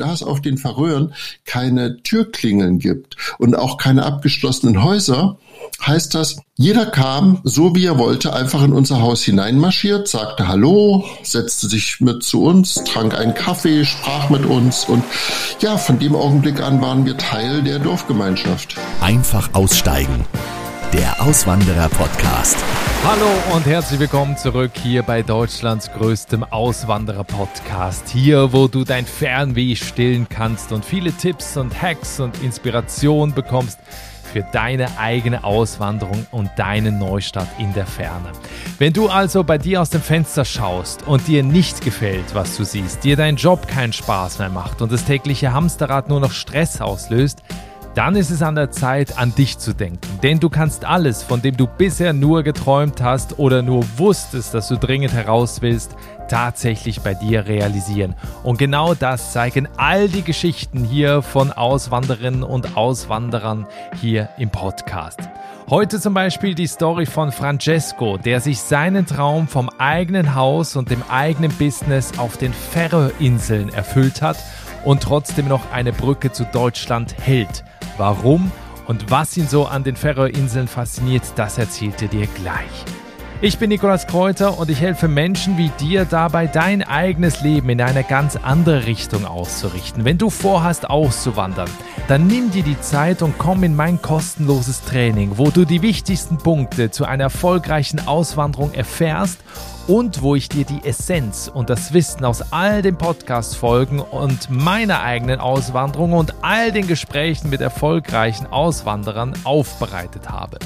Da es auf den Färöern keine Türklingeln gibt und auch keine abgeschlossenen Häuser, heißt das, jeder kam, so wie er wollte, einfach in unser Haus hineinmarschiert, sagte Hallo, setzte sich mit zu uns, trank einen Kaffee, sprach mit uns und ja, von dem Augenblick an waren wir Teil der Dorfgemeinschaft. Einfach aussteigen. Der Auswanderer Podcast. Hallo und herzlich willkommen zurück hier bei Deutschlands größtem Auswanderer Podcast. Hier, wo du dein Fernweh stillen kannst und viele Tipps und Hacks und Inspiration bekommst für deine eigene Auswanderung und deinen Neustart in der Ferne. Wenn du also bei dir aus dem Fenster schaust und dir nicht gefällt, was du siehst, dir dein Job keinen Spaß mehr macht und das tägliche Hamsterrad nur noch Stress auslöst, dann ist es an der Zeit, an dich zu denken. Denn du kannst alles, von dem du bisher nur geträumt hast oder nur wusstest, dass du dringend heraus willst, tatsächlich bei dir realisieren. Und genau das zeigen all die Geschichten hier von Auswanderinnen und Auswanderern hier im Podcast. Heute zum Beispiel die Story von Francesco, der sich seinen Traum vom eigenen Haus und dem eigenen Business auf den Färöerinseln erfüllt hat und trotzdem noch eine Brücke zu Deutschland hält. Warum und was ihn so an den Färöerinseln fasziniert, das erzählt er dir gleich. Ich bin Nikolas Kräuter und ich helfe Menschen wie dir dabei, dein eigenes Leben in eine ganz andere Richtung auszurichten. Wenn du vorhast auszuwandern, dann nimm dir die Zeit und komm in mein kostenloses Training, wo du die wichtigsten Punkte zu einer erfolgreichen Auswanderung erfährst und wo ich dir die Essenz und das Wissen aus all den Podcast-Folgen und meiner eigenen Auswanderung und all den Gesprächen mit erfolgreichen Auswanderern aufbereitet habe.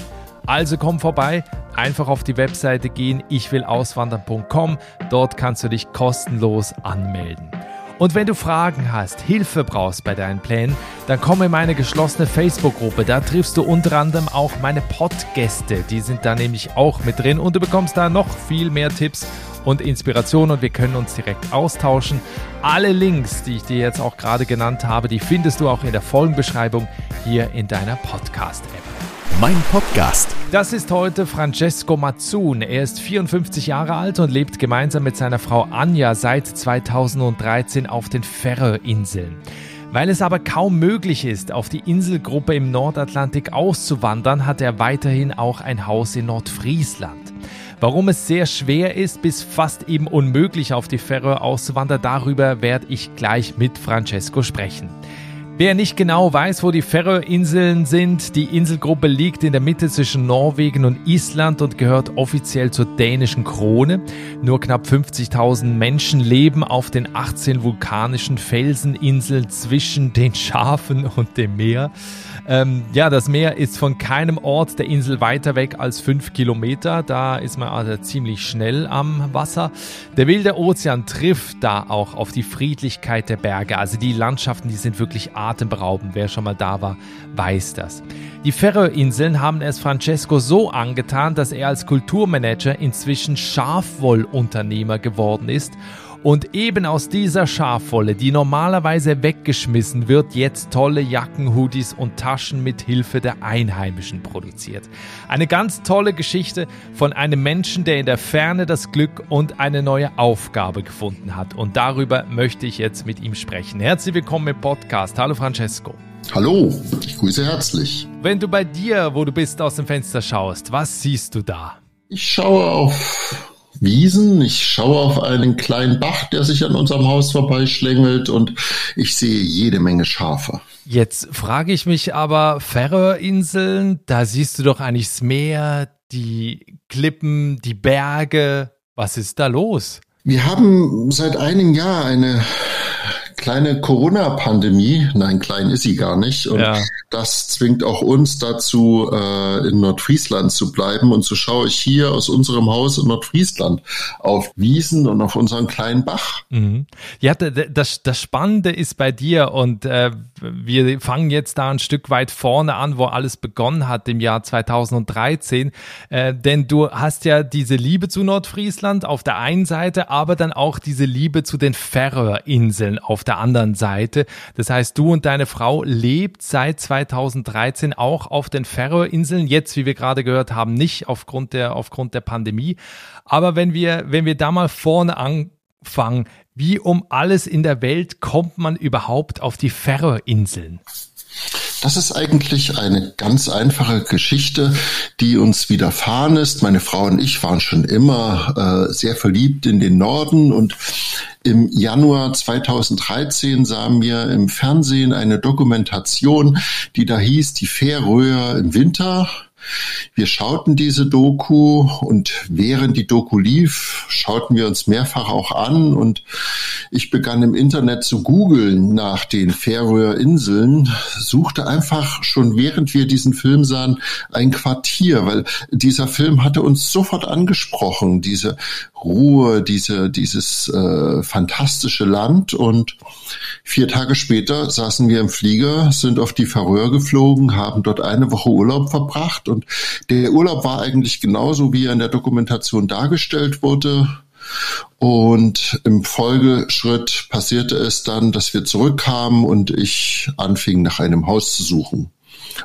Also komm vorbei, einfach auf die Webseite gehen, ichwillauswandern.com. Dort kannst du dich kostenlos anmelden. Und wenn du Fragen hast, Hilfe brauchst bei deinen Plänen, dann komm in meine geschlossene Facebook-Gruppe. Da triffst du unter anderem auch meine Podgäste. Die sind da nämlich auch mit drin und du bekommst da noch viel mehr Tipps und Inspiration und wir können uns direkt austauschen. Alle Links, die ich dir jetzt auch gerade genannt habe, die findest du auch in der Folgenbeschreibung hier in deiner Podcast-App. Mein Podcast. Das ist heute Francesco Mazzun. Er ist 54 Jahre alt und lebt gemeinsam mit seiner Frau Anja seit 2013 auf den Färöerinseln. Weil es aber kaum möglich ist, auf die Inselgruppe im Nordatlantik auszuwandern, hat er weiterhin auch ein Haus in Nordfriesland. Warum es sehr schwer ist, bis fast eben unmöglich auf die Färöer auszuwandern, darüber werde ich gleich mit Francesco sprechen. Wer nicht genau weiß, wo die Färöerinseln sind, die Inselgruppe liegt in der Mitte zwischen Norwegen und Island und gehört offiziell zur dänischen Krone. Nur knapp 50.000 Menschen leben auf den 18 vulkanischen Felseninseln zwischen den Schafen und dem Meer. Ähm, ja, das Meer ist von keinem Ort der Insel weiter weg als fünf Kilometer. Da ist man also ziemlich schnell am Wasser. Der wilde Ozean trifft da auch auf die Friedlichkeit der Berge. Also die Landschaften, die sind wirklich atemberaubend. Wer schon mal da war, weiß das. Die Färöerinseln haben es Francesco so angetan, dass er als Kulturmanager inzwischen Schafwollunternehmer geworden ist und eben aus dieser Schafwolle, die normalerweise weggeschmissen wird, jetzt tolle Jacken, Hoodies und Taschen mit Hilfe der Einheimischen produziert. Eine ganz tolle Geschichte von einem Menschen, der in der Ferne das Glück und eine neue Aufgabe gefunden hat. Und darüber möchte ich jetzt mit ihm sprechen. Herzlich willkommen im Podcast. Hallo Francesco. Hallo, ich grüße herzlich. Wenn du bei dir, wo du bist, aus dem Fenster schaust, was siehst du da? Ich schaue auf Wiesen. Ich schaue auf einen kleinen Bach, der sich an unserem Haus vorbeischlängelt und ich sehe jede Menge Schafe. Jetzt frage ich mich aber, Färöerinseln, da siehst du doch eigentlich das Meer, die Klippen, die Berge. Was ist da los? Wir haben seit einem Jahr eine kleine Corona-Pandemie. Nein, klein ist sie gar nicht. Und ja. das zwingt auch uns dazu, äh, in Nordfriesland zu bleiben. Und so schaue ich hier aus unserem Haus in Nordfriesland auf Wiesen und auf unseren kleinen Bach. Mhm. Ja, das, das Spannende ist bei dir und äh, wir fangen jetzt da ein Stück weit vorne an, wo alles begonnen hat im Jahr 2013. Äh, denn du hast ja diese Liebe zu Nordfriesland auf der einen Seite, aber dann auch diese Liebe zu den Färöerinseln auf der anderen Seite. Das heißt, du und deine Frau lebt seit 2013 auch auf den Färöerinseln. Jetzt, wie wir gerade gehört haben, nicht aufgrund der, aufgrund der Pandemie. Aber wenn wir, wenn wir da mal vorne anfangen, Wie um alles in der Welt kommt man überhaupt auf die Färöerinseln? Das ist eigentlich eine ganz einfache Geschichte, die uns widerfahren ist. Meine Frau und ich waren schon immer äh, sehr verliebt in den Norden und im Januar 2013 sahen wir im Fernsehen eine Dokumentation, die da hieß Die Färöer im Winter. Wir schauten diese Doku und während die Doku lief, schauten wir uns mehrfach auch an und ich begann im Internet zu googeln nach den Färöer Inseln, suchte einfach schon während wir diesen Film sahen ein Quartier, weil dieser Film hatte uns sofort angesprochen, diese Ruhe, diese, dieses äh, fantastische Land und vier Tage später saßen wir im Flieger, sind auf die Färöer geflogen, haben dort eine Woche Urlaub verbracht und der Urlaub war eigentlich genauso, wie er in der Dokumentation dargestellt wurde. Und im Folgeschritt passierte es dann, dass wir zurückkamen und ich anfing, nach einem Haus zu suchen.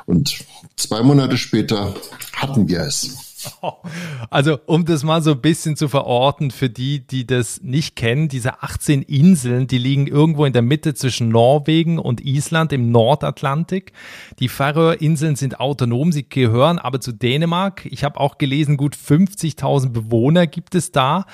Und zwei Monate später hatten wir es. Also, um das mal so ein bisschen zu verorten für die, die das nicht kennen, diese 18 Inseln, die liegen irgendwo in der Mitte zwischen Norwegen und Island im Nordatlantik. Die Färöerinseln sind autonom, sie gehören aber zu Dänemark. Ich habe auch gelesen, gut 50.000 Bewohner gibt es da.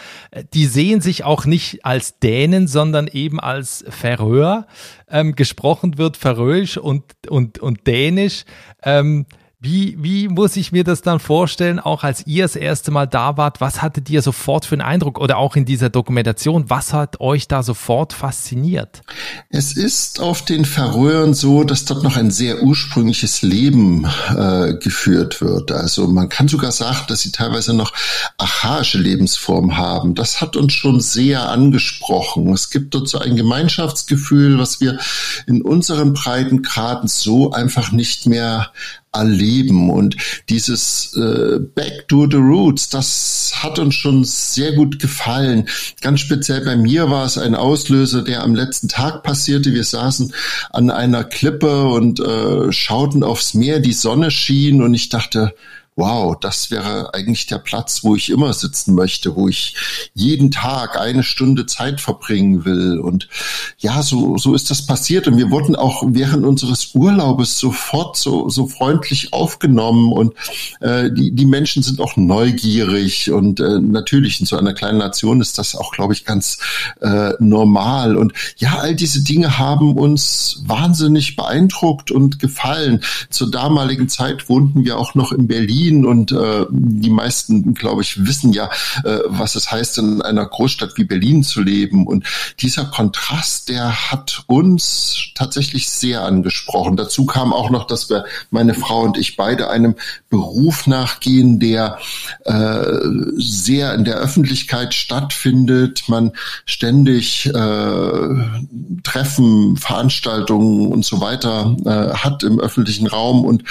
Die sehen sich auch nicht als Dänen, sondern eben als Färöer. Ähm, gesprochen wird Färöisch und, und, und Dänisch. Ähm, wie, wie muss ich mir das dann vorstellen, auch als ihr das erste Mal da wart? Was hattet ihr sofort für einen Eindruck oder auch in dieser Dokumentation? Was hat euch da sofort fasziniert? Es ist auf den Färöern so, dass dort noch ein sehr ursprüngliches Leben äh, geführt wird. Also man kann sogar sagen, dass sie teilweise noch archaische Lebensformen haben. Das hat uns schon sehr angesprochen. Es gibt dort so ein Gemeinschaftsgefühl, was wir in unseren Breitengraden so einfach nicht mehr erleben. Und dieses äh, Back to the Roots, das hat uns schon sehr gut gefallen. Ganz speziell bei mir war es ein Auslöser, der am letzten Tag passierte. Wir saßen an einer Klippe und äh, schauten aufs Meer, die Sonne schien und ich dachte, wow, das wäre eigentlich der Platz, wo ich immer sitzen möchte, wo ich jeden Tag eine Stunde Zeit verbringen will. Und ja, so, so ist das passiert. Und wir wurden auch während unseres Urlaubes sofort so, so freundlich aufgenommen. Und äh, die, die Menschen sind auch neugierig. Und äh, natürlich in so einer kleinen Nation ist das auch, glaube ich, ganz äh, normal. Und ja, all diese Dinge haben uns wahnsinnig beeindruckt und gefallen. Zur damaligen Zeit wohnten wir auch noch in Berlin Berlin und äh, die meisten, glaube ich, wissen ja, äh, was es heißt, in einer Großstadt wie Berlin zu leben. Und dieser Kontrast, der hat uns tatsächlich sehr angesprochen. Dazu kam auch noch, dass wir, meine Frau und ich beide einem Beruf nachgehen, der äh, sehr in der Öffentlichkeit stattfindet. Man ständig äh, Treffen, Veranstaltungen und so weiter äh, hat im öffentlichen Raum und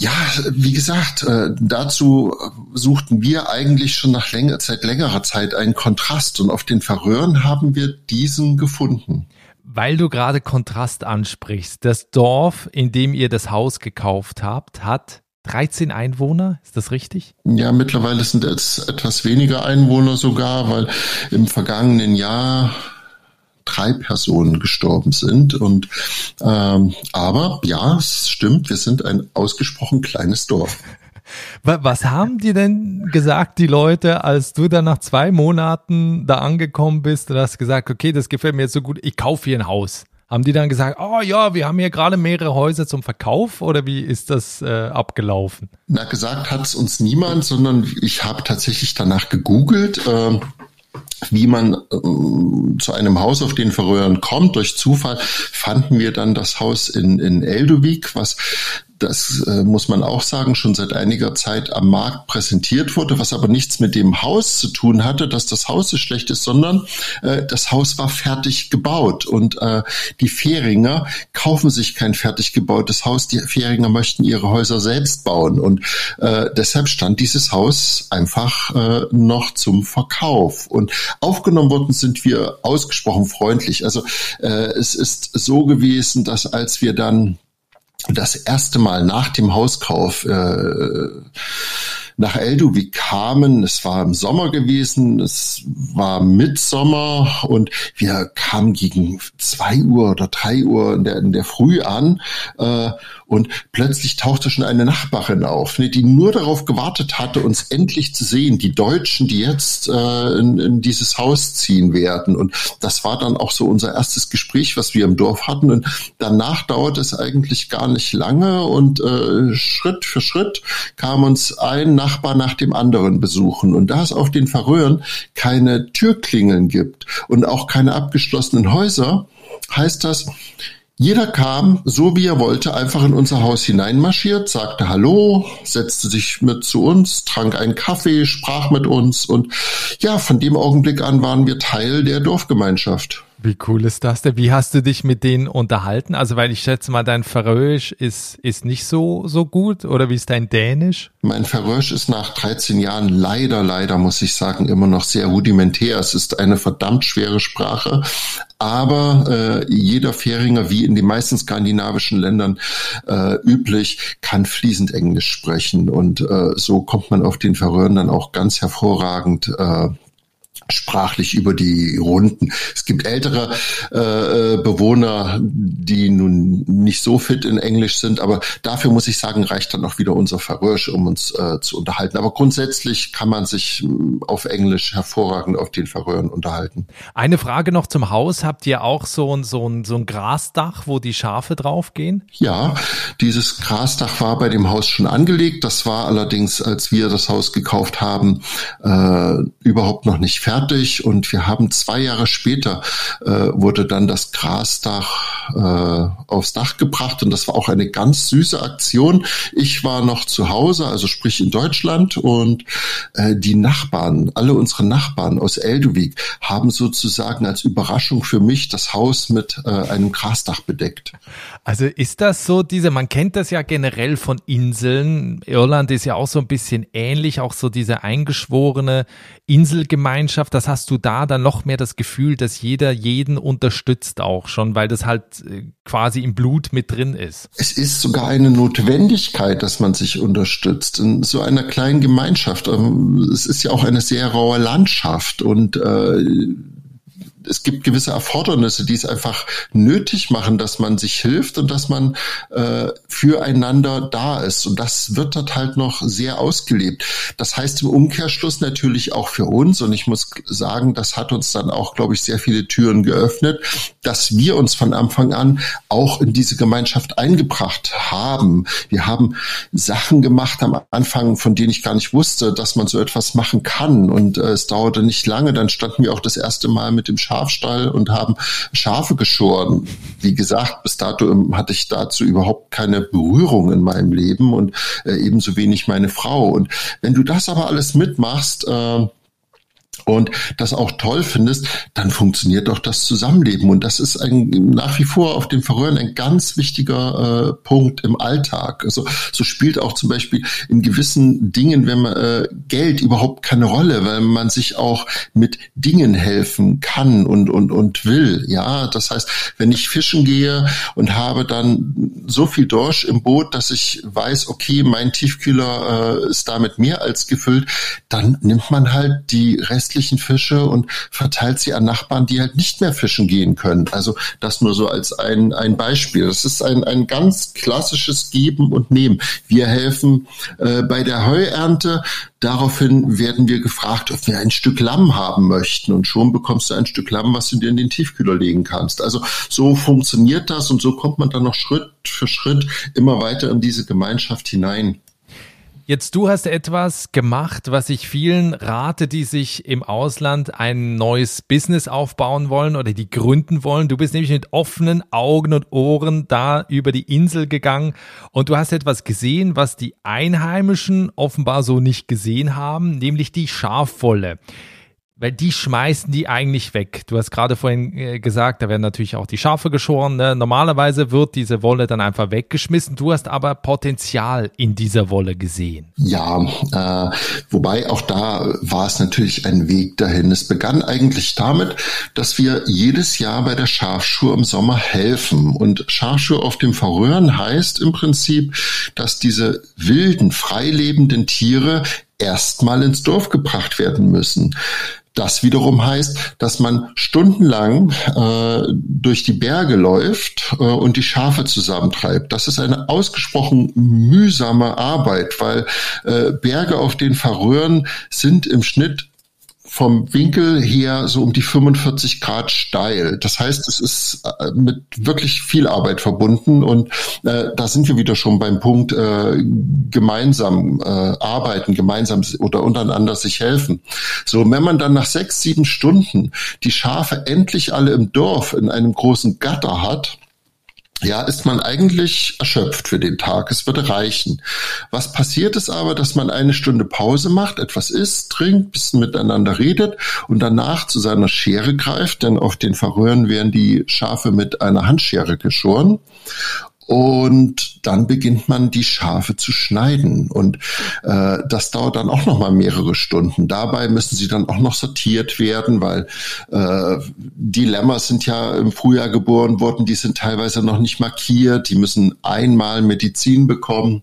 ja, wie gesagt, äh, dazu suchten wir eigentlich schon nach länger, seit längerer Zeit einen Kontrast und auf den Verröhren haben wir diesen gefunden. Weil du gerade Kontrast ansprichst, das Dorf, in dem ihr das Haus gekauft habt, hat 13 Einwohner, ist das richtig? Ja, mittlerweile sind es etwas weniger Einwohner sogar, weil im vergangenen Jahr drei Personen gestorben sind. Und ähm, aber ja, es stimmt, wir sind ein ausgesprochen kleines Dorf. Was haben die denn gesagt, die Leute, als du dann nach zwei Monaten da angekommen bist und hast gesagt, okay, das gefällt mir jetzt so gut, ich kaufe hier ein Haus? Haben die dann gesagt, oh ja, wir haben hier gerade mehrere Häuser zum Verkauf oder wie ist das äh, abgelaufen? Na, gesagt hat es uns niemand, sondern ich habe tatsächlich danach gegoogelt. Äh, wie man äh, zu einem Haus auf den Verröhren kommt. Durch Zufall fanden wir dann das Haus in, in Eldovik, was das äh, muss man auch sagen, schon seit einiger Zeit am Markt präsentiert wurde, was aber nichts mit dem Haus zu tun hatte, dass das Haus so schlecht ist, sondern äh, das Haus war fertig gebaut. Und äh, die Fähringer kaufen sich kein fertig gebautes Haus, die Fähringer möchten ihre Häuser selbst bauen. Und äh, deshalb stand dieses Haus einfach äh, noch zum Verkauf. Und aufgenommen worden sind wir ausgesprochen freundlich. Also äh, es ist so gewesen, dass als wir dann das erste Mal nach dem Hauskauf äh, nach Elduvik kamen, es war im Sommer gewesen, es war Mitsommer und wir kamen gegen zwei Uhr oder drei Uhr in der, in der Früh an äh, und plötzlich tauchte schon eine Nachbarin auf, ne, die nur darauf gewartet hatte, uns endlich zu sehen, die Deutschen, die jetzt äh, in, in dieses Haus ziehen werden. Und das war dann auch so unser erstes Gespräch, was wir im Dorf hatten. Und danach dauerte es eigentlich gar nicht lange und äh, Schritt für Schritt kam uns ein Nachbar nach dem anderen besuchen. Und da es auf den Verröhren keine Türklingeln gibt und auch keine abgeschlossenen Häuser, heißt das, jeder kam, so wie er wollte, einfach in unser Haus hineinmarschiert, sagte Hallo, setzte sich mit zu uns, trank einen Kaffee, sprach mit uns und ja, von dem Augenblick an waren wir Teil der Dorfgemeinschaft. Wie cool ist das denn? Wie hast du dich mit denen unterhalten? Also, weil ich schätze mal, dein Färöisch ist, ist nicht so, so gut oder wie ist dein Dänisch? Mein Färöisch ist nach 13 Jahren leider, leider, muss ich sagen, immer noch sehr rudimentär. Es ist eine verdammt schwere Sprache, aber äh, jeder Färinger, wie in den meisten skandinavischen Ländern äh, üblich, kann fließend Englisch sprechen und äh, so kommt man auf den Färöern dann auch ganz hervorragend äh, sprachlich über die Runden. Es gibt ältere äh, äh, Bewohner, die nun nicht so fit in Englisch sind, aber dafür muss ich sagen, reicht dann auch wieder unser Verrösch, um uns äh, zu unterhalten. Aber grundsätzlich kann man sich mm, auf Englisch hervorragend auf den Verröhren unterhalten. Eine Frage noch zum Haus. Habt ihr auch so ein, so ein, so ein Grasdach, wo die Schafe draufgehen? Ja, dieses Grasdach war bei dem Haus schon angelegt. Das war allerdings, als wir das Haus gekauft haben, äh, überhaupt noch nicht fertig und wir haben zwei Jahre später äh, wurde dann das Grasdach äh, aufs Dach gebracht und das war auch eine ganz süße Aktion. Ich war noch zu Hause, also sprich in Deutschland und äh, die Nachbarn, alle unsere Nachbarn aus Elduvik haben sozusagen als Überraschung für mich das Haus mit äh, einem Grasdach bedeckt. Also ist das so, diese, man kennt das ja generell von Inseln. Irland ist ja auch so ein bisschen ähnlich, auch so diese eingeschworene Inselgemeinschaft. Das hast du da dann noch mehr das Gefühl, dass jeder jeden unterstützt auch schon, weil das halt äh, quasi im Blut mit drin ist. Es ist sogar eine Notwendigkeit, dass man sich unterstützt. In so einer kleinen Gemeinschaft. Ähm, es ist ja auch eine sehr raue Landschaft und äh, es gibt gewisse Erfordernisse, die es einfach nötig machen, dass man sich hilft und dass man äh, füreinander da ist. Und das wird dort halt noch sehr ausgelebt. Das heißt im Umkehrschluss natürlich auch für uns. Und ich muss sagen, das hat uns dann auch, glaube ich, sehr viele Türen geöffnet, dass wir uns von Anfang an auch in diese Gemeinschaft eingebracht haben. Wir haben Sachen gemacht am Anfang, von denen ich gar nicht wusste, dass man so etwas machen kann. Und äh, es dauerte nicht lange. Dann standen wir auch das erste Mal mit dem Schaf Schafstall und haben Schafe geschoren. Wie gesagt, bis dato hatte ich dazu überhaupt keine Berührung in meinem Leben und äh, ebenso wenig meine Frau. Und wenn du das aber alles mitmachst, äh, und das auch toll findest, dann funktioniert doch das Zusammenleben. Und das ist ein, nach wie vor auf dem Verröhren ein ganz wichtiger äh, Punkt im Alltag. Also so spielt auch zum Beispiel in gewissen Dingen, wenn man äh, Geld überhaupt keine Rolle, weil man sich auch mit Dingen helfen kann und und und will. Ja, das heißt, wenn ich fischen gehe und habe dann so viel Dorsch im Boot, dass ich weiß, okay, mein Tiefkühler äh, ist damit mehr als gefüllt, dann nimmt man halt die restlichen restlichen Fische und verteilt sie an Nachbarn, die halt nicht mehr fischen gehen können. Also das nur so als ein, ein Beispiel. Das ist ein, ein ganz klassisches Geben und Nehmen. Wir helfen äh, bei der Heuernte. Daraufhin werden wir gefragt, ob wir ein Stück Lamm haben möchten. Und schon bekommst du ein Stück Lamm, was du dir in den Tiefkühler legen kannst. Also so funktioniert das und so kommt man dann noch Schritt für Schritt immer weiter in diese Gemeinschaft hinein. Jetzt du hast etwas gemacht, was ich vielen rate, die sich im Ausland ein neues Business aufbauen wollen oder die gründen wollen. Du bist nämlich mit offenen Augen und Ohren da über die Insel gegangen und du hast etwas gesehen, was die Einheimischen offenbar so nicht gesehen haben, nämlich die Schafwolle weil die schmeißen die eigentlich weg. Du hast gerade vorhin äh, gesagt, da werden natürlich auch die Schafe geschoren. Ne? Normalerweise wird diese Wolle dann einfach weggeschmissen. Du hast aber Potenzial in dieser Wolle gesehen. Ja, äh, wobei auch da war es natürlich ein Weg dahin. Es begann eigentlich damit, dass wir jedes Jahr bei der Schafschuhe im Sommer helfen. Und Schafschuhe auf dem Verröhren heißt im Prinzip, dass diese wilden, freilebenden Tiere erstmal ins Dorf gebracht werden müssen. Das wiederum heißt, dass man stundenlang äh, durch die Berge läuft äh, und die Schafe zusammentreibt. Das ist eine ausgesprochen mühsame Arbeit, weil äh, Berge auf den Färöern sind im Schnitt vom Winkel her so um die 45 Grad steil. Das heißt, es ist äh, mit wirklich viel Arbeit verbunden und äh, da sind wir wieder schon beim Punkt äh, gemeinsam äh, arbeiten, gemeinsam oder untereinander sich helfen. So, wenn man dann nach sechs, sieben Stunden die Schafe endlich alle im Dorf in einem großen Gatter hat, ja, ist man eigentlich erschöpft für den Tag. Es würde reichen. Was passiert ist aber, dass man eine Stunde Pause macht, etwas isst, trinkt, bisschen miteinander redet und danach zu seiner Schere greift, denn auf den Verröhren werden die Schafe mit einer Handschere geschoren und dann beginnt man die Schafe zu schneiden. Und äh, das dauert dann auch noch mal mehrere Stunden. Dabei müssen sie dann auch noch sortiert werden, weil äh, die Lämmer sind ja im Frühjahr geboren worden, die sind teilweise noch nicht markiert, die müssen einmal Medizin bekommen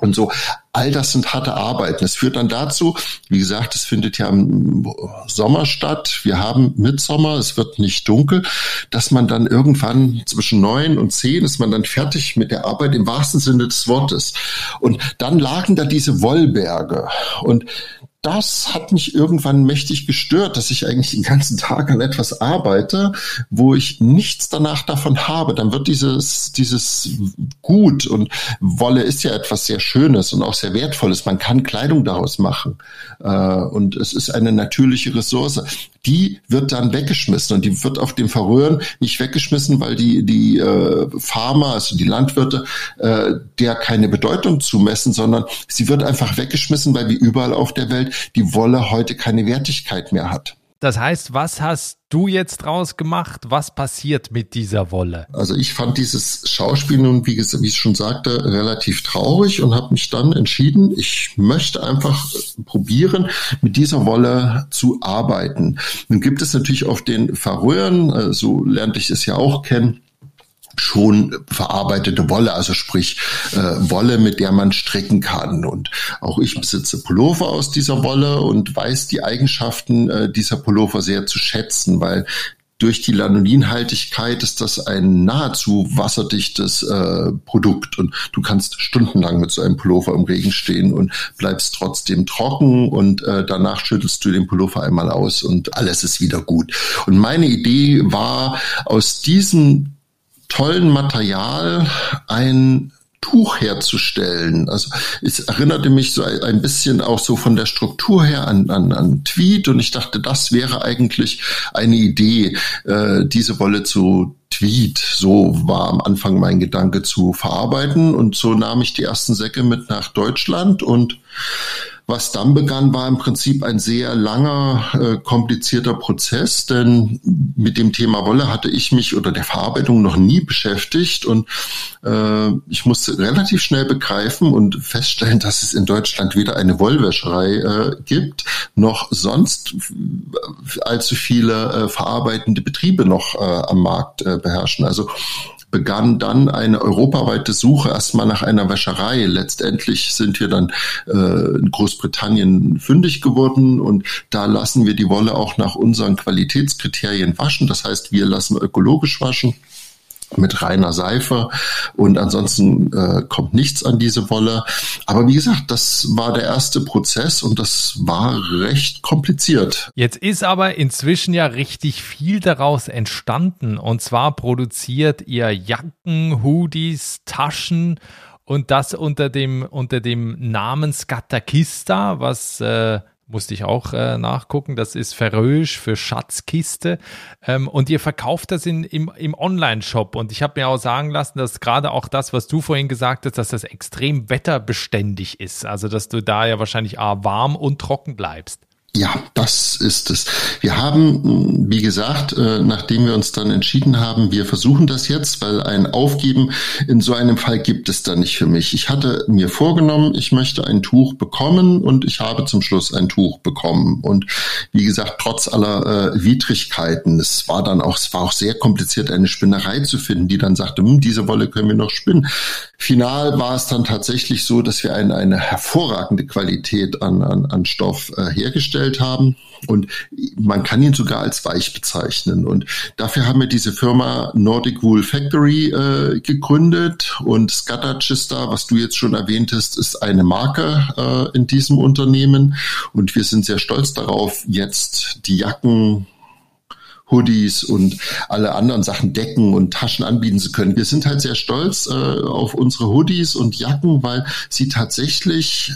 und so. All das sind harte Arbeiten. Es führt dann dazu, wie gesagt, es findet ja im Sommer statt. Wir haben Mitsommer, es wird nicht dunkel, dass man dann irgendwann zwischen neun und zehn ist man dann fertig mit der Arbeit im wahrsten Sinne des Wortes. Und dann lagen da diese Wollberge. Und das hat mich irgendwann mächtig gestört, dass ich eigentlich den ganzen Tag an etwas arbeite, wo ich nichts danach davon habe. Dann wird dieses, dieses Gut und Wolle ist ja etwas sehr Schönes und auch sehr Wertvolles. Man kann Kleidung daraus machen. Äh, und es ist eine natürliche Ressource. Die wird dann weggeschmissen und die wird auf dem Verröhren nicht weggeschmissen, weil die, die äh, Farmer, also die Landwirte, äh, der keine Bedeutung zumessen, sondern sie wird einfach weggeschmissen, weil wie überall auf der Welt die Wolle heute keine Wertigkeit mehr hat. Das heißt, was hast du jetzt draus gemacht? Was passiert mit dieser Wolle? Also ich fand dieses Schauspiel nun, wie, wie ich schon sagte, relativ traurig und habe mich dann entschieden, ich möchte einfach probieren, mit dieser Wolle zu arbeiten. Nun gibt es natürlich auf den Färöern, äh, so lernte ich es ja auch kennen, schon verarbeitete Wolle, also sprich äh, Wolle, mit der man stricken kann. Und auch ich besitze Pullover aus dieser Wolle und weiß die Eigenschaften äh, dieser Pullover sehr zu schätzen, weil durch die Lanolinhaltigkeit ist das ein nahezu wasserdichtes äh, Produkt und du kannst stundenlang mit so einem Pullover im Regen stehen und bleibst trotzdem trocken und äh, danach schüttelst du den Pullover einmal aus und alles ist wieder gut. Und meine Idee war aus diesem tollen Material ein Tuch herzustellen. Also es erinnerte mich so ein bisschen auch so von der Struktur her an, an, an Tweet und ich dachte, das wäre eigentlich eine Idee, äh, diese Wolle zu Tweet, so war am Anfang mein Gedanke zu verarbeiten und so nahm ich die ersten Säcke mit nach Deutschland und was dann begann, war im Prinzip ein sehr langer, äh, komplizierter Prozess, denn mit dem Thema Wolle hatte ich mich oder der Verarbeitung noch nie beschäftigt und äh, ich musste relativ schnell begreifen und feststellen, dass es in Deutschland weder eine Wollwäscherei äh, gibt, noch sonst allzu viele äh, verarbeitende Betriebe noch äh, am Markt äh, beherrschen. Also begann dann eine europaweite Suche erstmal nach einer Wäscherei. Letztendlich sind wir dann äh, in Großbritannien fündig geworden und da lassen wir die Wolle auch nach unseren Qualitätskriterien waschen. Das heißt, wir lassen ökologisch waschen mit reiner Seife und ansonsten äh, kommt nichts an diese Wolle. Aber wie gesagt, das war der erste Prozess und das war recht kompliziert. Jetzt ist aber inzwischen ja richtig viel daraus entstanden und zwar produziert ihr Jacken, Hoodies, Taschen und das unter dem unter dem Namen Skatakista, was äh, musste ich auch äh, nachgucken. Das ist Färöisch für Schatzkiste. Ähm, und ihr verkauft das in, im, im Online-Shop. Und ich habe mir auch sagen lassen, dass gerade auch das, was du vorhin gesagt hast, dass das extrem wetterbeständig ist. Also, dass du da ja wahrscheinlich A, warm und trocken bleibst. Ja, das ist es. Wir haben, wie gesagt, äh, nachdem wir uns dann entschieden haben, wir versuchen das jetzt, weil ein Aufgeben in so einem Fall gibt es da nicht für mich. Ich hatte mir vorgenommen, ich möchte ein Tuch bekommen und ich habe zum Schluss ein Tuch bekommen. Und wie gesagt, trotz aller äh, Widrigkeiten, es war dann auch, es war auch sehr kompliziert, eine Spinnerei zu finden, die dann sagte, hm, diese Wolle können wir noch spinnen. Final war es dann tatsächlich so, dass wir eine, eine hervorragende Qualität an, an, an Stoff äh, hergestellt haben. Und man kann ihn sogar als weich bezeichnen. Und dafür haben wir diese Firma Nordic Wool Factory äh, gegründet. Und Scatachista, was du jetzt schon erwähntest, ist eine Marke äh, in diesem Unternehmen. Und wir sind sehr stolz darauf, jetzt die Jacken Hoodies und alle anderen Sachen Decken und Taschen anbieten zu können. Wir sind halt sehr stolz äh, auf unsere Hoodies und Jacken, weil sie tatsächlich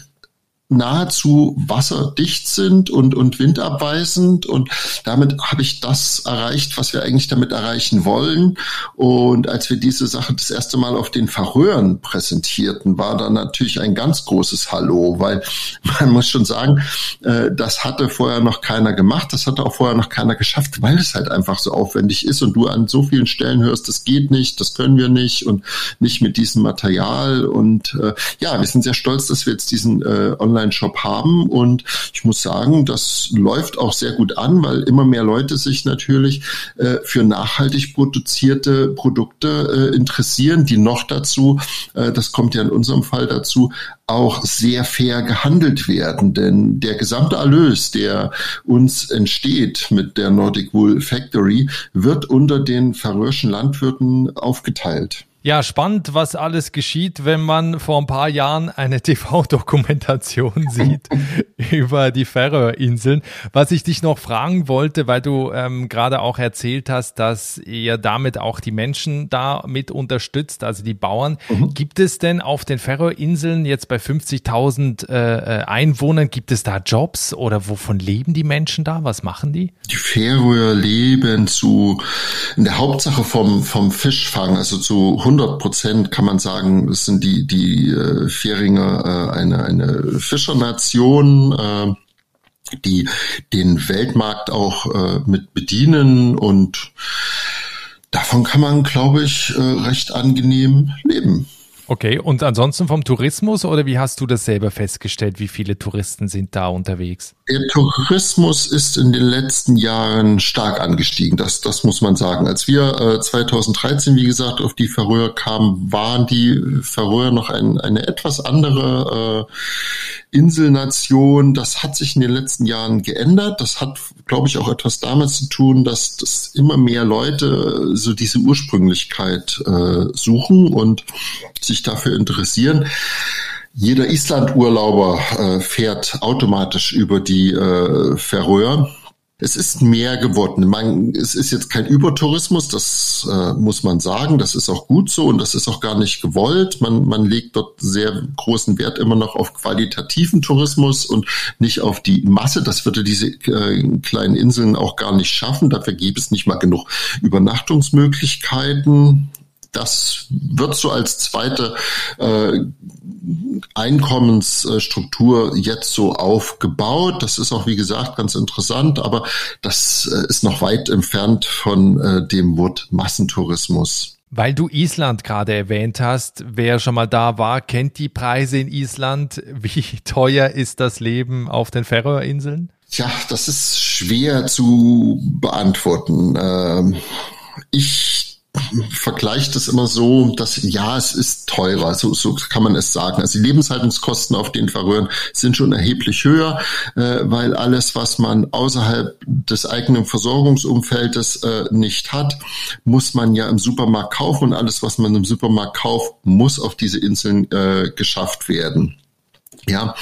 nahezu wasserdicht sind und, und windabweisend. Und damit habe ich das erreicht, was wir eigentlich damit erreichen wollen. Und als wir diese Sache das erste Mal auf den Verröhren präsentierten, war da natürlich ein ganz großes Hallo, weil man muss schon sagen, äh, das hatte vorher noch keiner gemacht, das hatte auch vorher noch keiner geschafft, weil es halt einfach so aufwendig ist und du an so vielen Stellen hörst, das geht nicht, das können wir nicht und nicht mit diesem Material. Und äh, ja, wir sind sehr stolz, dass wir jetzt diesen äh, Online Online-Shop haben. Und ich muss sagen, das läuft auch sehr gut an, weil immer mehr Leute sich natürlich äh, für nachhaltig produzierte Produkte äh, interessieren, die noch dazu, äh, das kommt ja in unserem Fall dazu, auch sehr fair gehandelt werden. Denn der gesamte Erlös, der uns entsteht mit der Nordic Wool Factory, wird unter den färöischen Landwirten aufgeteilt. Ja, spannend, was alles geschieht, wenn man vor ein paar Jahren eine TV-Dokumentation sieht über die Färöerinseln. Was ich dich noch fragen wollte, weil du ähm, gerade auch erzählt hast, dass ihr damit auch die Menschen da mit unterstützt, also die Bauern. Mhm. Gibt es denn auf den Färöerinseln jetzt bei 50.000 äh, äh, Einwohnern, gibt es da Jobs oder wovon leben die Menschen da? Was machen die? Die Färöer leben zu, in der Hauptsache vom, vom Fischfang, also zu 100 Prozent kann man sagen, es sind die, die äh, Färinger äh, eine, eine Fischernation, äh, die den Weltmarkt auch äh, mit bedienen und davon kann man, glaube ich, äh, recht angenehm leben. Okay, und ansonsten vom Tourismus oder wie hast du das selber festgestellt? Wie viele Touristen sind da unterwegs? Der Tourismus ist in den letzten Jahren stark angestiegen, das, das muss man sagen. Als wir äh, 2013, wie gesagt, auf die Färöer kamen, waren die Färöer noch ein, eine etwas andere äh, Inselnation. Das hat sich in den letzten Jahren geändert. Das hat, glaube ich, auch etwas damit zu tun, dass, dass immer mehr Leute so diese Ursprünglichkeit äh, suchen und sich dafür interessieren. Jeder Island-Urlauber äh, fährt automatisch über die äh, Färöer. Es ist mehr geworden. Man, es ist jetzt kein Übertourismus, das äh, muss man sagen. Das ist auch gut so und das ist auch gar nicht gewollt. Man, man legt dort sehr großen Wert immer noch auf qualitativen Tourismus und nicht auf die Masse. Das würde diese äh, kleinen Inseln auch gar nicht schaffen. Dafür gäbe es nicht mal genug Übernachtungsmöglichkeiten das wird so als zweite äh, Einkommensstruktur jetzt so aufgebaut. Das ist auch, wie gesagt, ganz interessant, aber das äh, ist noch weit entfernt von äh, dem Wort Massentourismus. Weil du Island gerade erwähnt hast, wer schon mal da war, kennt die Preise in Island. Wie teuer ist das Leben auf den Färöerinseln? Ja, das ist schwer zu beantworten. Ähm, ich vergleicht es immer so, dass ja, es ist teurer, so, so kann man es sagen. Also die Lebenshaltungskosten auf den Färöern sind schon erheblich höher, äh, weil alles, was man außerhalb des eigenen Versorgungsumfeldes äh, nicht hat, muss man ja im Supermarkt kaufen und alles, was man im Supermarkt kauft, muss auf diese Inseln äh, geschafft werden. Ja,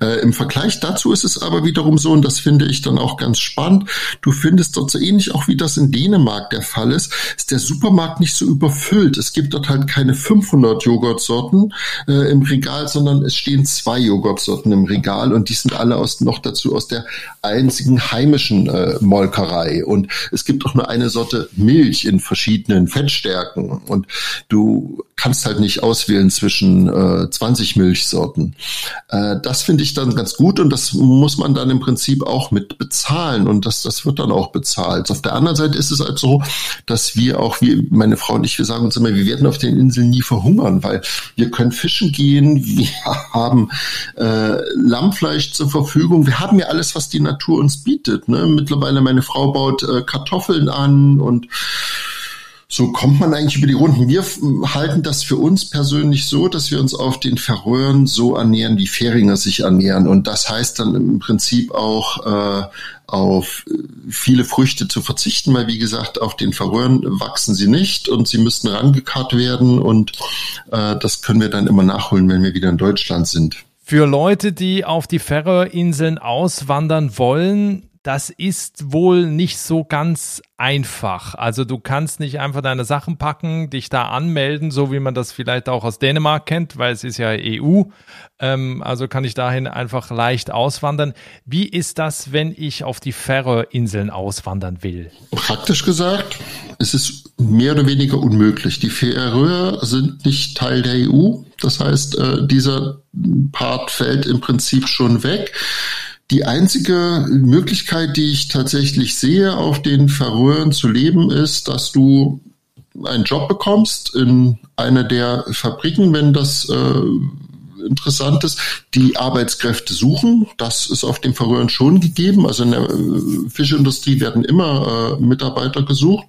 äh, im Vergleich dazu ist es aber wiederum so, und das finde ich dann auch ganz spannend, du findest dort so ähnlich auch wie das in Dänemark der Fall ist, ist der Supermarkt nicht so überfüllt. Es gibt dort halt keine 500 Joghurtsorten äh, im Regal, sondern es stehen zwei Joghurtsorten im Regal und die sind alle aus, noch dazu aus der einzigen heimischen äh, Molkerei. Und es gibt auch nur eine Sorte Milch in verschiedenen Fettstärken und du kannst halt nicht auswählen zwischen äh, 20 Milchsorten. Äh, das finde ich dann ganz gut und das muss man dann im Prinzip auch mit bezahlen und das, das wird dann auch bezahlt. Auf der anderen Seite ist es halt so, dass wir auch, wie meine Frau und ich, wir sagen uns immer, wir werden auf den Inseln nie verhungern, weil wir können fischen gehen, wir haben äh, Lammfleisch zur Verfügung, wir haben ja alles, was die Natur uns bietet. Ne? Mittlerweile meine Frau baut äh, Kartoffeln an und so kommt man eigentlich über die Runden. Wir halten das für uns persönlich so, dass wir uns auf den Färöern so ernähren, wie Färinger sich ernähren. Und das heißt dann im Prinzip auch äh, auf viele Früchte zu verzichten, weil wie gesagt, auf den Färöern wachsen sie nicht und sie müssten rangekarrt werden und äh, das können wir dann immer nachholen, wenn wir wieder in Deutschland sind. Für Leute, die auf die Färöerinseln auswandern wollen, das ist wohl nicht so ganz einfach. Also du kannst nicht einfach deine Sachen packen, dich da anmelden, so wie man das vielleicht auch aus Dänemark kennt, weil es ist ja EU. Ähm, also kann ich dahin einfach leicht auswandern. Wie ist das, wenn ich auf die Färöerinseln auswandern will? Praktisch gesagt, es ist mehr oder weniger unmöglich. Die Färöer sind nicht Teil der EU. Das heißt, äh, dieser Part fällt im Prinzip schon weg. Die einzige Möglichkeit, die ich tatsächlich sehe, auf den Färöern zu leben, ist, dass du einen Job bekommst in einer der Fabriken, wenn das äh, interessant ist, die Arbeitskräfte suchen. Das ist auf den Färöern schon gegeben. Also in der äh, Fischindustrie werden immer äh, Mitarbeiter gesucht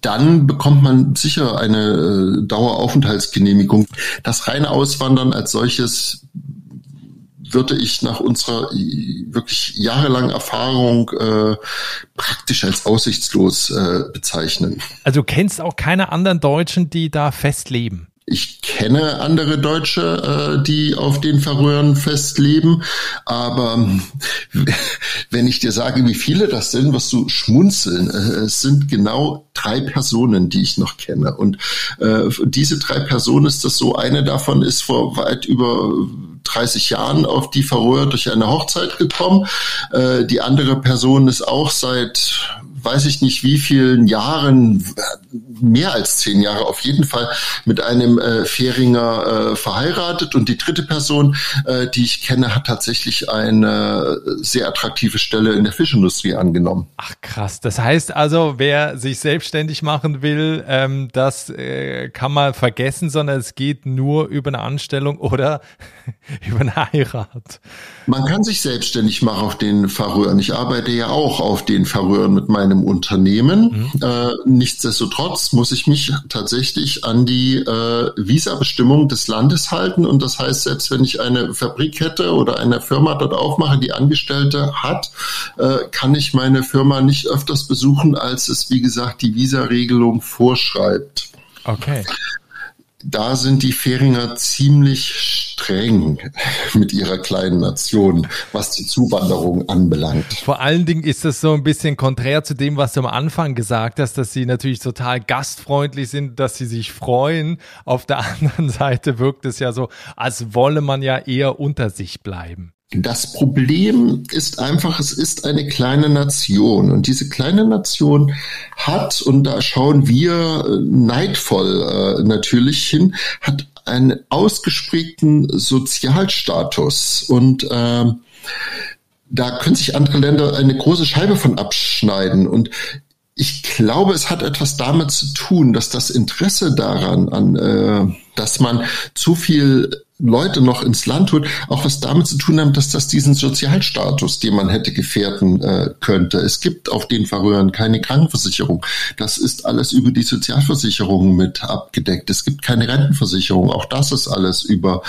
dann bekommt man sicher eine äh, Daueraufenthaltsgenehmigung. Das reine Auswandern als solches würde ich nach unserer wirklich jahrelangen Erfahrung äh, praktisch als aussichtslos äh, bezeichnen. Also du kennst auch keine anderen Deutschen, die da festleben? Ich kenne andere Deutsche, äh, die auf den Färöern festleben, aber wenn ich dir sage, wie viele das sind, wirst du schmunzeln. Äh, es sind genau drei Personen, die ich noch kenne. Und äh, diese drei Personen ist das so, eine davon ist vor weit über 30 Jahren auf die Färöer durch eine Hochzeit gekommen. Äh, die andere Person ist auch seit weiß ich nicht wie vielen Jahren, mehr als zehn Jahre auf jeden Fall, mit einem äh, Fähringer äh, verheiratet. Und die dritte Person, äh, die ich kenne, hat tatsächlich eine sehr attraktive Stelle in der Fischindustrie angenommen. Ach krass. Das heißt also, wer sich selbstständig machen will, ähm, das äh, kann man vergessen, sondern es geht nur über eine Anstellung oder über eine Heirat. Man kann sich selbstständig machen auf den Färöern. Ich arbeite ja auch auf den Färöern mit meinem Unternehmen. Mhm. Äh, nichtsdestotrotz muss ich mich tatsächlich an die äh, Visa-Bestimmung des Landes halten. Und das heißt, selbst wenn ich eine Fabrik hätte oder eine Firma dort aufmache, die Angestellte hat, äh, kann ich meine Firma nicht öfters besuchen, als es, wie gesagt, die Visa-Regelung vorschreibt. Okay da sind die Färinger ziemlich streng mit ihrer kleinen Nation, was die Zuwanderung anbelangt. Vor allen Dingen ist das so ein bisschen konträr zu dem, was du am Anfang gesagt hast, dass sie natürlich total gastfreundlich sind, dass sie sich freuen. Auf der anderen Seite wirkt es ja so, als wolle man ja eher unter sich bleiben. Das Problem ist einfach, es ist eine kleine Nation und diese kleine Nation hat, und da schauen wir äh, neidvoll äh, natürlich hin, hat einen ausgesprägten Sozialstatus und äh, da können sich andere Länder eine große Scheibe von abschneiden. Und ich glaube, es hat etwas damit zu tun, dass das Interesse daran, an, äh, dass man zu viel Leute noch ins Land holt, auch was damit zu tun haben, dass das diesen Sozialstatus, den man hätte gefährden äh, könnte. Es gibt auf den Färöern keine Krankenversicherung. Das ist alles über die Sozialversicherung mit abgedeckt. Es gibt keine Rentenversicherung. Auch das ist alles über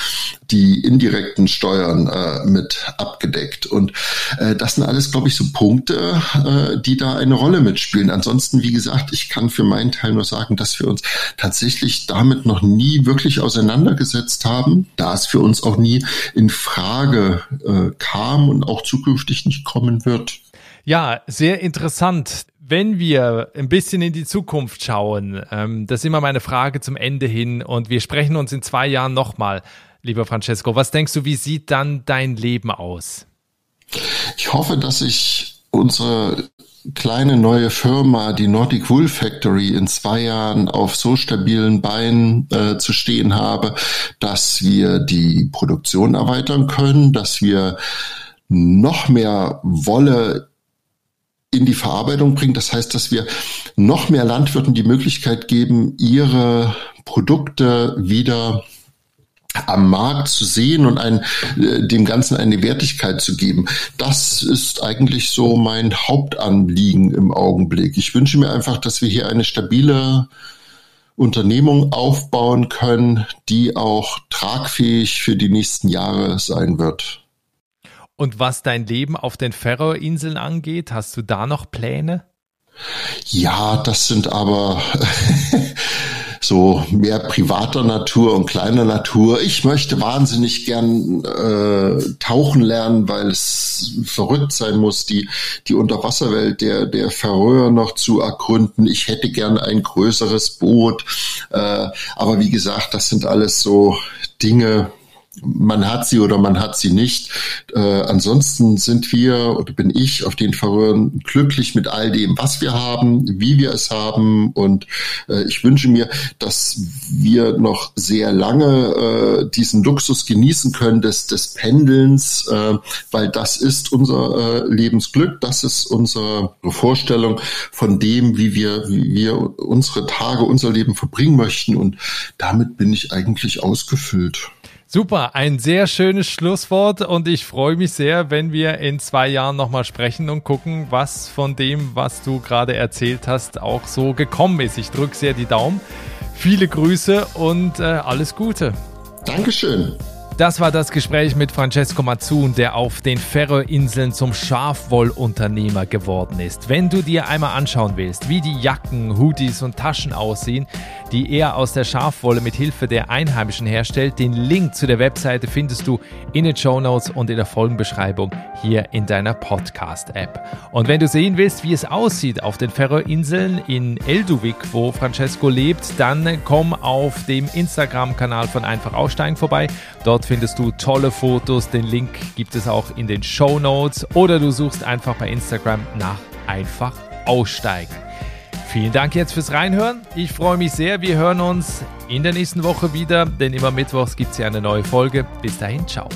die indirekten Steuern äh, mit abgedeckt. Und äh, das sind alles, glaube ich, so Punkte, äh, die da eine Rolle mitspielen. Ansonsten, wie gesagt, ich kann für meinen Teil nur sagen, dass wir uns tatsächlich damit noch nie wirklich auseinandergesetzt haben da es für uns auch nie in Frage äh, kam und auch zukünftig nicht kommen wird. Ja, sehr interessant. Wenn wir ein bisschen in die Zukunft schauen, ähm, das ist immer meine Frage zum Ende hin und wir sprechen uns in zwei Jahren nochmal, lieber Francesco. Was denkst du, wie sieht dann dein Leben aus? Ich hoffe, dass ich unsere kleine neue Firma, die Nordic Wool Factory, in zwei Jahren auf so stabilen Beinen äh, zu stehen habe, dass wir die Produktion erweitern können, dass wir noch mehr Wolle in die Verarbeitung bringen. Das heißt, dass wir noch mehr Landwirten die Möglichkeit geben, ihre Produkte wieder am Markt zu sehen und ein, äh, dem Ganzen eine Wertigkeit zu geben. Das ist eigentlich so mein Hauptanliegen im Augenblick. Ich wünsche mir einfach, dass wir hier eine stabile Unternehmung aufbauen können, die auch tragfähig für die nächsten Jahre sein wird. Und was dein Leben auf den Färöerinseln angeht, hast du da noch Pläne? Ja, das sind aber so mehr privater Natur und kleiner Natur. Ich möchte wahnsinnig gern äh, tauchen lernen, weil es verrückt sein muss, die, die Unterwasserwelt der, der Färöer noch zu ergründen. Ich hätte gern ein größeres Boot. Äh, aber wie gesagt, das sind alles so Dinge, man hat sie oder man hat sie nicht. Äh, ansonsten sind wir oder bin ich auf den Verröhren glücklich mit all dem, was wir haben, wie wir es haben. Und äh, ich wünsche mir, dass wir noch sehr lange äh, diesen Luxus genießen können des, des Pendelns, äh, weil das ist unser äh, Lebensglück, das ist unsere Vorstellung von dem, wie wir, wie wir unsere Tage, unser Leben verbringen möchten. Und damit bin ich eigentlich ausgefüllt. Super, ein sehr schönes Schlusswort und ich freue mich sehr, wenn wir in zwei Jahren nochmal sprechen und gucken, was von dem, was du gerade erzählt hast, auch so gekommen ist. Ich drücke sehr die Daumen. Viele Grüße und äh, alles Gute. Dankeschön. Das war das Gespräch mit Francesco Mazzun, der auf den Färöerinseln zum Schafwollunternehmer geworden ist. Wenn du dir einmal anschauen willst, wie die Jacken, Hoodies und Taschen aussehen, die er aus der Schafwolle mit Hilfe der Einheimischen herstellt, den Link zu der Webseite findest du in den Show Notes und in der Folgenbeschreibung hier in deiner Podcast-App. Und wenn du sehen willst, wie es aussieht auf den Färöerinseln in Elduvik, wo Francesco lebt, dann komm auf dem Instagram-Kanal von Einfach Aussteigen vorbei. Findest du tolle Fotos. Den Link gibt es auch in den Show Notes oder du suchst einfach bei Instagram nach einfach aussteigen. Vielen Dank jetzt fürs Reinhören. Ich freue mich sehr. Wir hören uns in der nächsten Woche wieder, denn immer Mittwochs gibt es ja eine neue Folge. Bis dahin, ciao.